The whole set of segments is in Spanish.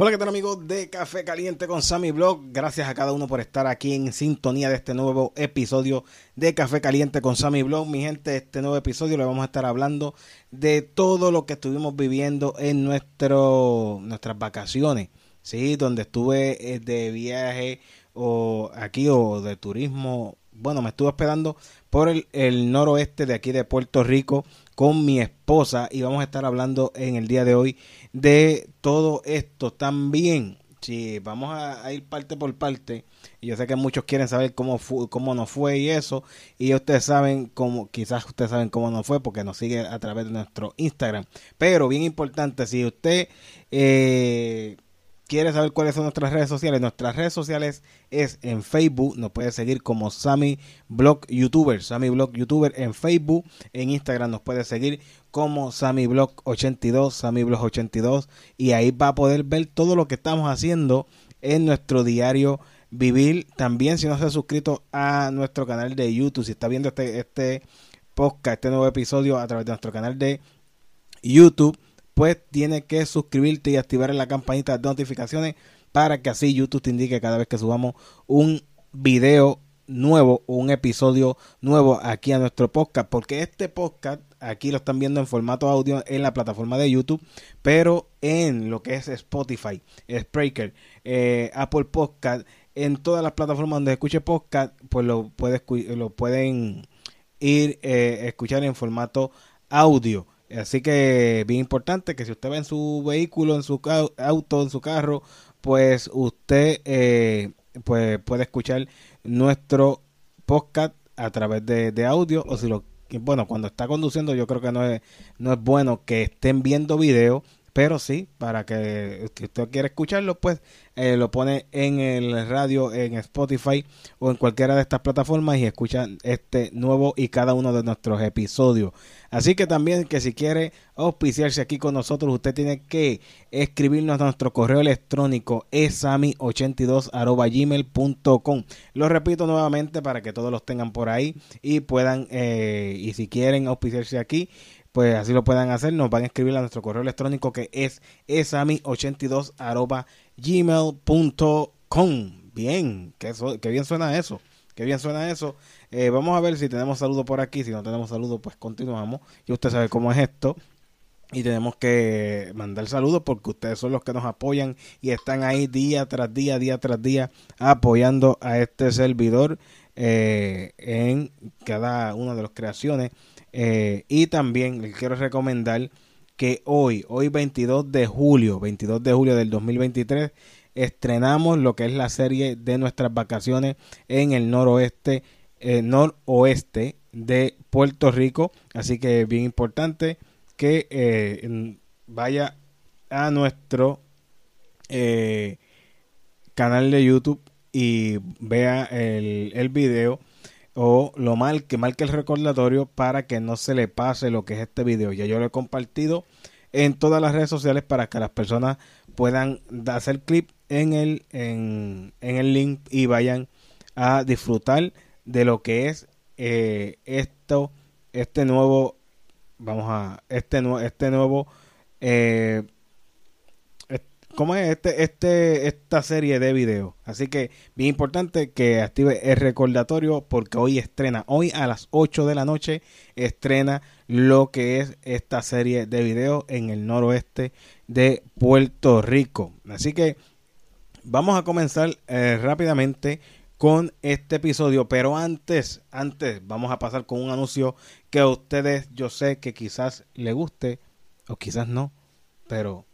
Hola, ¿qué tal amigos de Café Caliente con Sammy Blog? Gracias a cada uno por estar aquí en sintonía de este nuevo episodio de Café Caliente con Sammy Blog. Mi gente, este nuevo episodio le vamos a estar hablando de todo lo que estuvimos viviendo en nuestro, nuestras vacaciones, ¿sí? Donde estuve eh, de viaje o aquí o de turismo. Bueno, me estuve hospedando por el, noroeste de aquí de Puerto Rico con mi esposa y vamos a estar hablando en el día de hoy de todo esto también. Si vamos a, ir parte por parte, yo sé que muchos quieren saber cómo cómo nos fue y eso, y ustedes saben cómo, quizás ustedes saben cómo nos fue porque nos sigue a través de nuestro Instagram. Pero bien importante, si usted eh, quiere saber cuáles son nuestras redes sociales, nuestras redes sociales es en Facebook, nos puede seguir como Sammy Blog YouTuber, Sammy Blog YouTuber en Facebook, en Instagram nos puede seguir como Sammy Blog 82, Sammy Blog 82 y ahí va a poder ver todo lo que estamos haciendo en nuestro diario vivir. También si no se ha suscrito a nuestro canal de YouTube, si está viendo este, este podcast, este nuevo episodio a través de nuestro canal de YouTube, pues tienes que suscribirte y activar la campanita de notificaciones para que así YouTube te indique cada vez que subamos un video nuevo un episodio nuevo aquí a nuestro podcast porque este podcast aquí lo están viendo en formato audio en la plataforma de YouTube pero en lo que es Spotify, Spreaker, eh, Apple Podcast en todas las plataformas donde escuche podcast pues lo, puede, lo pueden ir eh, escuchar en formato audio Así que bien importante que si usted va en su vehículo, en su auto, en su carro, pues usted eh, pues puede escuchar nuestro podcast a través de, de, audio o si lo bueno cuando está conduciendo yo creo que no es no es bueno que estén viendo video pero sí, para que, usted quiera escucharlo, pues eh, lo pone en el radio, en Spotify o en cualquiera de estas plataformas y escucha este nuevo y cada uno de nuestros episodios. Así que también que si quiere auspiciarse aquí con nosotros, usted tiene que escribirnos a nuestro correo electrónico esami82.gmail.com. Lo repito nuevamente para que todos los tengan por ahí y puedan, eh, y si quieren auspiciarse aquí, pues así lo puedan hacer. Nos van a escribir a nuestro correo electrónico que es esami82 gmail.com. Bien, que, bien suena eso. Que bien suena eso. Eh, vamos a ver si tenemos saludo por aquí. Si no tenemos saludo, pues continuamos. Y usted sabe cómo es esto. Y tenemos que mandar saludos porque ustedes son los que nos apoyan y están ahí día tras día, día tras día, apoyando a este servidor eh, en cada una de las creaciones eh, y también les quiero recomendar que hoy, hoy 22 de julio, 22 de julio del 2023, estrenamos lo que es la serie de nuestras vacaciones en el noroeste, eh, noroeste de Puerto Rico. Así que es bien importante que eh, vaya a nuestro canal de YouTube y vea el, el video o lo mal que marque el recordatorio para que no se le pase lo que es este video. Ya yo lo he compartido en todas las redes sociales para que las personas puedan hacer clip en el, en, el link y vayan a disfrutar de lo que es eh, esto, este nuevo, vamos a, este, este nuevo eh, cómo es este, este, esta serie de videos. Así que bien importante que active el recordatorio porque hoy estrena, hoy a las 8 de la noche estrena lo que es esta serie de videos en el noroeste de Puerto Rico. Así que vamos a comenzar eh, rápidamente con este episodio, pero antes, antes vamos a pasar con un anuncio que a ustedes yo sé que quizás le guste o quizás no, pero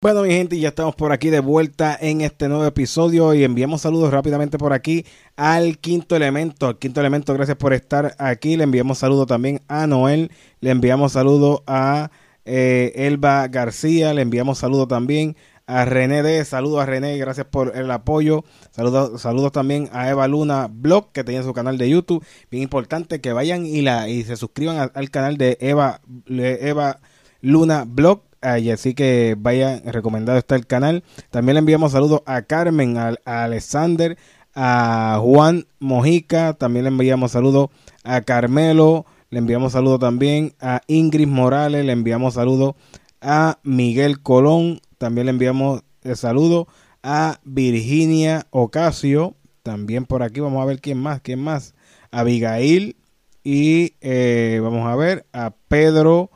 Bueno, mi gente, ya estamos por aquí de vuelta en este nuevo episodio y enviamos saludos rápidamente por aquí al quinto elemento. Al quinto elemento, gracias por estar aquí. Le enviamos saludos también a Noel, le enviamos saludos a eh, Elba García, le enviamos saludos también a René D, saludos a René, gracias por el apoyo. Saludos, saludos también a Eva Luna Blog, que tiene su canal de YouTube. Bien importante que vayan y la y se suscriban al canal de Eva, Eva Luna Blog. Así que vayan, recomendado está el canal. También le enviamos saludos a Carmen, a, Alexander, a Juan Mojica. También le enviamos saludos a Carmelo. Le enviamos saludos también a Ingrid Morales. Le enviamos saludos a Miguel Colón. También le enviamos el saludo a Virginia Ocasio. También por aquí vamos a ver quién más, quién más. Abigail y eh, vamos a ver a Pedro.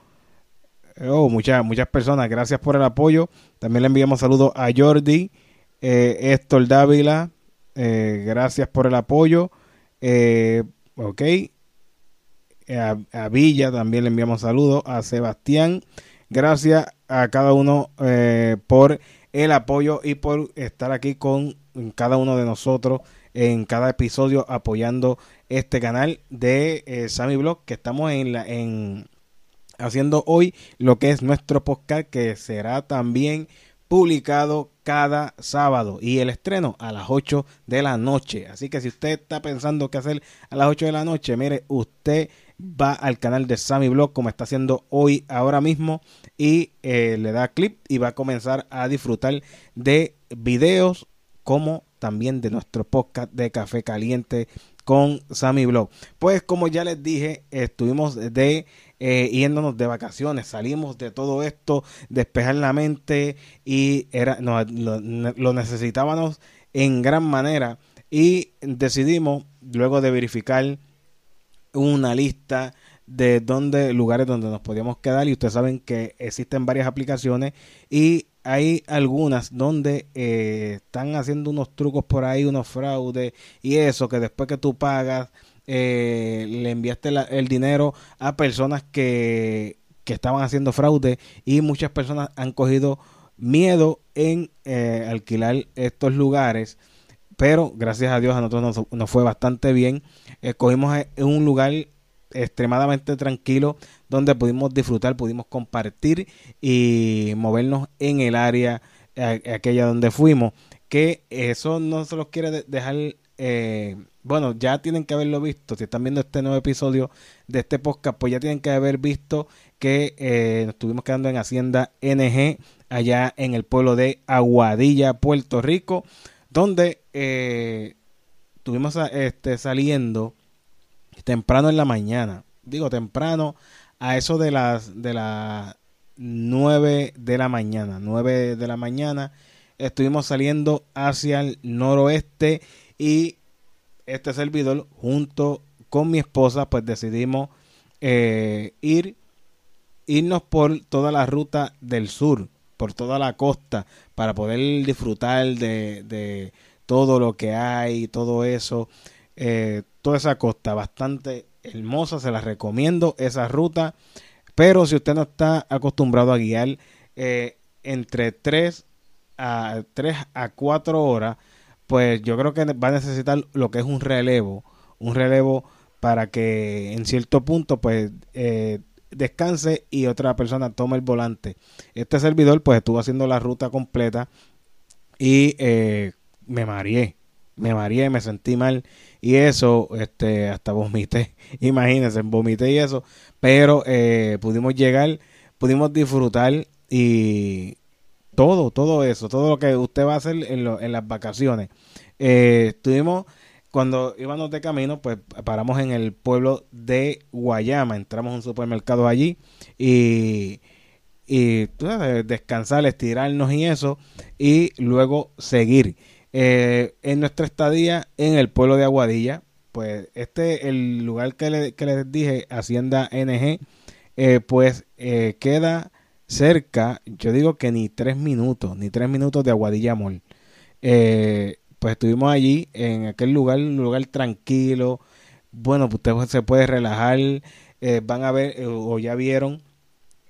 Oh, muchas, muchas personas, gracias por el apoyo. También le enviamos saludos a Jordi, eh, Dávila, eh, gracias por el apoyo. Eh, ok. A, a, Villa también le enviamos saludos. A Sebastián, gracias a cada uno eh, por el apoyo y por estar aquí con cada uno de nosotros en cada episodio apoyando este canal de eh, Sammy Blog que estamos en la en haciendo hoy lo que es nuestro podcast que será también publicado cada sábado y el estreno a las 8 de la noche. Así que si usted está pensando qué hacer a las 8 de la noche, mire, usted va al canal de Sammy Blog como está haciendo hoy ahora mismo y eh, le da clip y va a comenzar a disfrutar de videos como también de nuestro podcast de Café Caliente con Sammy Blog. Pues como ya les dije, estuvimos de eh, yéndonos de vacaciones, salimos de todo esto, despejar la mente y era, no, lo, lo necesitábamos en gran manera y decidimos luego de verificar una lista de donde lugares donde nos podíamos quedar y ustedes saben que existen varias aplicaciones y hay algunas donde eh, están haciendo unos trucos por ahí, unos fraudes y eso que después que tú pagas eh, le enviaste el dinero a personas que, que estaban haciendo fraude y muchas personas han cogido miedo en eh, alquilar estos lugares pero gracias a Dios a nosotros nos, fue bastante bien. Escogimos un lugar extremadamente tranquilo donde pudimos disfrutar, pudimos compartir y movernos en el área aquella donde fuimos. Que eso no se los quiere dejar. Eh, bueno, ya tienen que haberlo visto. Si están viendo este nuevo episodio de este podcast, pues ya tienen que haber visto que eh, nos estuvimos quedando en Hacienda NG, allá en el pueblo de Aguadilla, Puerto Rico donde eh, estuvimos este, saliendo temprano en la mañana. Digo temprano a eso de las de las 9 de la mañana. 9 de la mañana estuvimos saliendo hacia el noroeste y este servidor junto con mi esposa pues decidimos eh, ir irnos por toda la ruta del sur por toda la costa para poder disfrutar de, todo lo que hay, todo eso, eh, toda esa costa bastante hermosa, se la recomiendo esa ruta, pero si usted no está acostumbrado a guiar eh, entre 3 a 3 a 4 horas, pues yo creo que va a necesitar lo que es un relevo, un relevo para que en cierto punto pues eh, descanse y otra persona tome el volante. Este servidor pues estuvo haciendo la ruta completa y eh, me mareé, me mareé, me sentí mal y eso, este, hasta vomité, imagínense, vomité y eso, pero eh, pudimos llegar, pudimos disfrutar y todo, todo eso, todo lo que usted va a hacer en, en las vacaciones. Eh, estuvimos cuando íbamos de camino, pues paramos en el pueblo de Guayama, entramos a un supermercado allí y, y descansar, estirarnos y eso, y luego seguir. Eh, en nuestra estadía en el pueblo de Aguadilla, pues este, el lugar que, les dije, Hacienda NG, eh, pues eh, queda cerca, yo digo que ni tres minutos, ni tres minutos de Aguadilla Mall. Eh, pues estuvimos allí en aquel lugar, un lugar tranquilo. Bueno, pues usted se puede relajar. Eh, van a ver eh, o ya vieron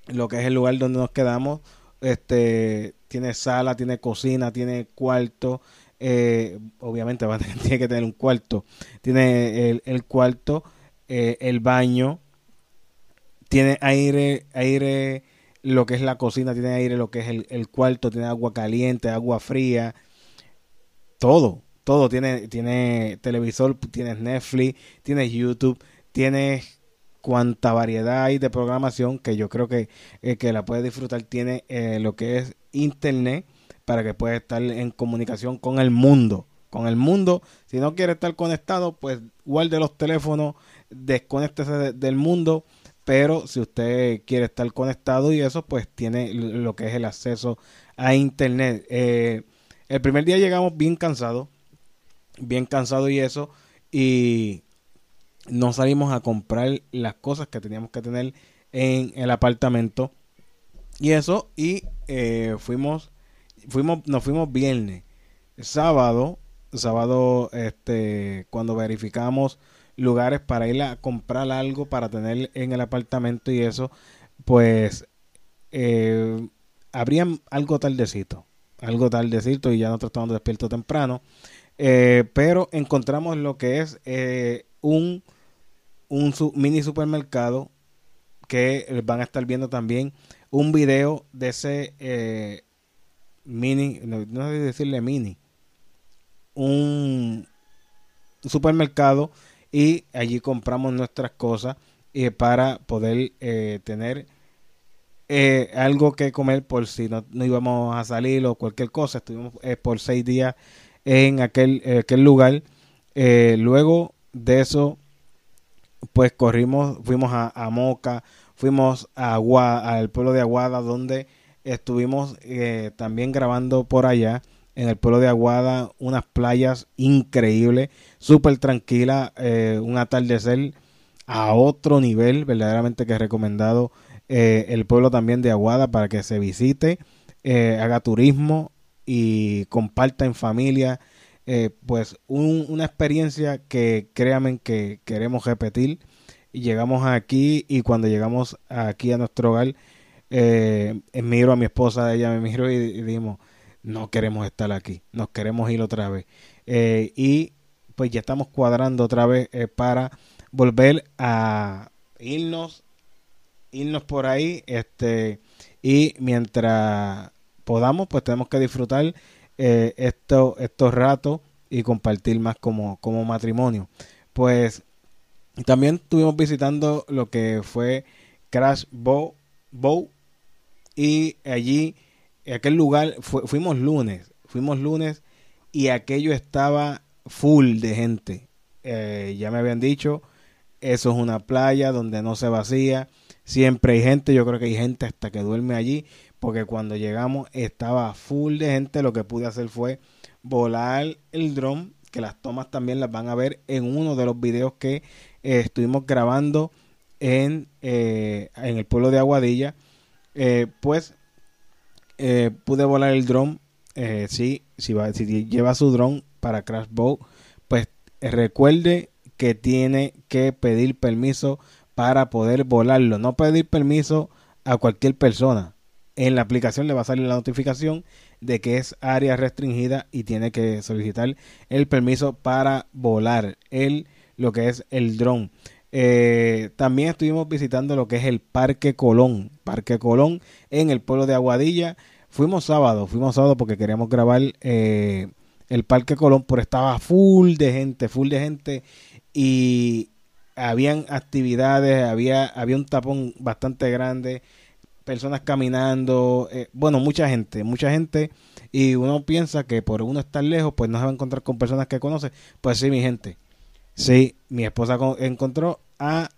lo que es el lugar donde nos quedamos. Este tiene sala, tiene cocina, tiene cuarto. Eh, obviamente va a tener, tiene que tener un cuarto. Tiene el, el cuarto, el baño, tiene aire, aire lo que es la cocina, tiene aire, lo que es el, el cuarto, tiene agua caliente, agua fría, todo, todo. Tiene, tiene televisor, tienes Netflix, tienes YouTube, tienes cuanta variedad hay de programación que yo creo que eh, que la puedes disfrutar. Tiene eh, lo que es internet para que puedas estar en comunicación con el mundo. Con el mundo, si no quiere estar conectado, pues guarde los teléfonos, desconéctese del mundo pero si usted quiere estar conectado y eso, pues tiene lo que es el acceso a internet. Eh, el primer día llegamos bien cansados, bien cansados y eso, y no salimos a comprar las cosas que teníamos que tener en el apartamento y eso, y eh, fuimos, fuimos, nos fuimos viernes, sábado, sábado, este, cuando verificamos lugares para ir a comprar algo para tener en el apartamento y eso, pues eh, habrían algo tardecito, algo tardecito y ya nosotros estamos despiertos temprano, eh, pero encontramos lo que es eh, un, un mini supermercado que van a estar viendo también un video de ese eh, mini, no, no sé decirle mini, un supermercado y allí compramos nuestras cosas eh, para poder eh, tener eh, algo que comer por si no, íbamos a salir o cualquier cosa. Estuvimos por seis días en aquel, aquel lugar. luego de eso, pues corrimos, fuimos a, Moca, fuimos a al pueblo de Aguada, donde estuvimos también grabando por allá en el pueblo de Aguada, unas playas increíbles, súper tranquila, eh, un atardecer a otro nivel, verdaderamente que he recomendado eh, el pueblo también de Aguada para que se visite, eh, haga turismo y comparta en familia, pues una experiencia que créanme que queremos repetir. Llegamos aquí y cuando llegamos aquí a nuestro hogar, miro a mi esposa, ella me miró y, dijimos, no queremos estar aquí, nos queremos ir otra vez. Eh, y pues ya estamos cuadrando otra vez eh, para volver a irnos, irnos por ahí, este, y mientras podamos, pues tenemos que disfrutar eh, esto, estos ratos y compartir más como, como matrimonio. Pues también estuvimos visitando lo que fue Crash Bow, Bow y allí aquel lugar, fuimos lunes, fuimos lunes y aquello estaba full de gente. Eh, ya me habían dicho, eso es una playa donde no se vacía, siempre hay gente, yo creo que hay gente hasta que duerme allí, porque cuando llegamos estaba full de gente, lo que pude hacer fue volar el dron, que las tomas también las van a ver en uno de los videos que eh, estuvimos grabando en, eh, en el pueblo de Aguadilla, pues eh, pude volar el dron. Eh, sí, si, va, si lleva su dron para Crash Bow, pues recuerde que tiene que pedir permiso para poder volarlo. No pedir permiso a cualquier persona. En la aplicación le va a salir la notificación de que es área restringida y tiene que solicitar el permiso para volar el lo que es el dron. Eh, también estuvimos visitando lo que es el Parque Colón, Parque Colón en el pueblo de Aguadilla. Fuimos sábado, fuimos sábado porque queríamos grabar eh, el Parque Colón, pero estaba full de gente, full de gente. Y habían actividades, había, había un tapón bastante grande, personas caminando, eh, bueno, mucha gente, mucha gente. Y uno piensa que por uno estar lejos, pues no se va a encontrar con personas que conoce, pues sí, mi gente, sí, mi esposa encontró a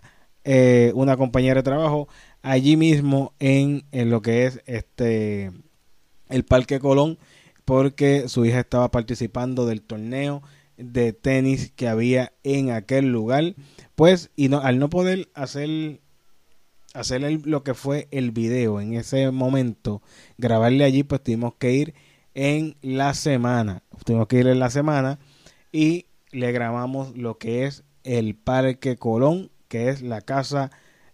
eh, una compañera de trabajo allí mismo en, en lo que es este el Parque Colón porque su hija estaba participando del torneo de tenis que había en aquel lugar. Pues, y no, al no poder hacer, hacer lo que fue el video en ese momento, grabarle allí, pues tuvimos que ir en la semana. Tuvimos que ir en la semana y le grabamos lo que es el Parque Colón, que es la casa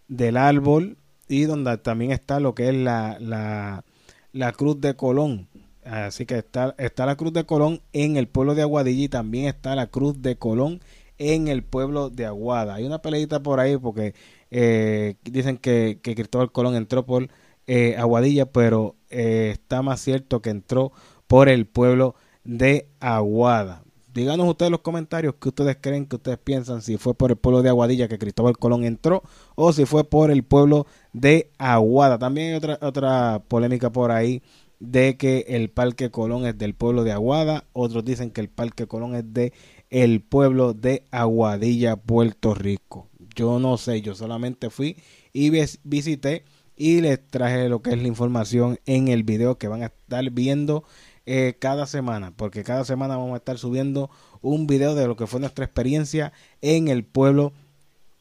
del árbol y donde también está lo que es la, la la Cruz de Colón. Así que está, está la Cruz de Colón en el pueblo de Aguadilla y también está la Cruz de Colón en el pueblo de Aguada. Hay una peleita por ahí porque eh, dicen que, que, Cristóbal Colón entró por eh, Aguadilla, pero eh, está más cierto que entró por el pueblo de Aguada. Díganos ustedes los comentarios que ustedes creen, que ustedes piensan, si fue por el pueblo de Aguadilla que Cristóbal Colón entró o si fue por el pueblo de Aguada. También hay otra, otra polémica por ahí de que el Parque Colón es del pueblo de Aguada, otros dicen que el Parque Colón es de el pueblo de Aguadilla, Puerto Rico. Yo no sé, yo solamente fui y visité y les traje lo que es la información en el video que van a estar viendo eh, cada semana, porque cada semana vamos a estar subiendo un video de lo que fue nuestra experiencia en el pueblo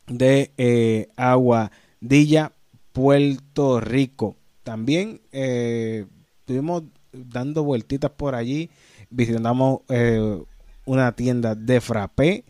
de eh, Aguadilla, Puerto Rico. También eh, estuvimos dando vueltitas por allí, visitamos eh, una tienda de frappé.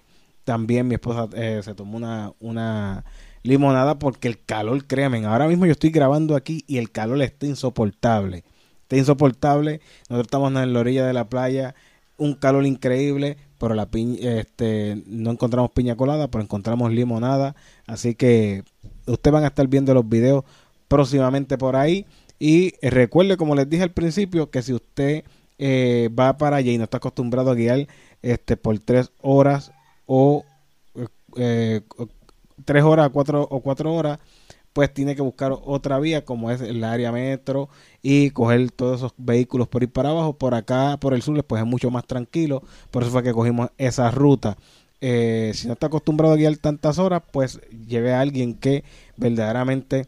También mi esposa eh, se tomó una, una limonada porque el calor, créanme, ahora mismo yo estoy grabando aquí y el calor está insoportable. Está insoportable. Nosotros estamos en la orilla de la playa, un calor increíble, pero la este, no encontramos piña colada, pero encontramos limonada. Así que ustedes van a estar viendo los videos próximamente por ahí. Y recuerde, como les dije al principio, que si usted eh, va para allá y no está acostumbrado a guiar este, por tres horas o eh, tres horas cuatro, o cuatro horas, pues tiene que buscar otra vía como es el área metro y coger todos esos vehículos por ir para abajo. Por acá, por el sur, pues es mucho más tranquilo. Por eso fue que cogimos esa ruta. Eh, si no está acostumbrado a guiar tantas horas, pues lleve a alguien que verdaderamente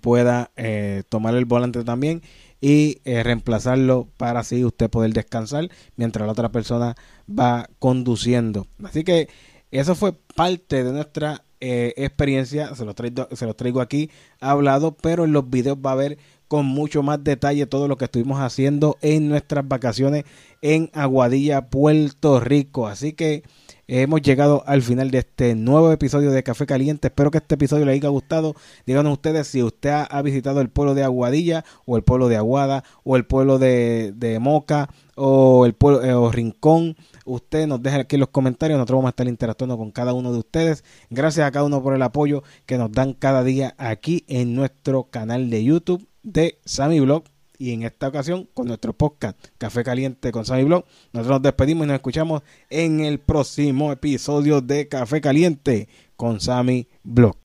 pueda eh, tomar el volante también y eh, reemplazarlo para así usted poder descansar mientras la otra persona va conduciendo. Así que eso fue parte de nuestra eh, experiencia, se los, traigo, se los traigo aquí hablado, pero en los videos va a ver con mucho más detalle todo lo que estuvimos haciendo en nuestras vacaciones en Aguadilla, Puerto Rico. Así que hemos llegado al final de este nuevo episodio de Café Caliente. Espero que este episodio les haya gustado. Díganos ustedes si usted ha, visitado el pueblo de Aguadilla o el pueblo de Aguada o el pueblo de, Moca o el pueblo eh, o Rincón. Usted nos deja aquí en los comentarios. Nosotros vamos a estar interactuando con cada uno de ustedes. Gracias a cada uno por el apoyo que nos dan cada día aquí en nuestro canal de YouTube de Sammy Blog y en esta ocasión con nuestro podcast Café Caliente con Sammy Blog. Nosotros nos despedimos y nos escuchamos en el próximo episodio de Café Caliente con Sammy Blog.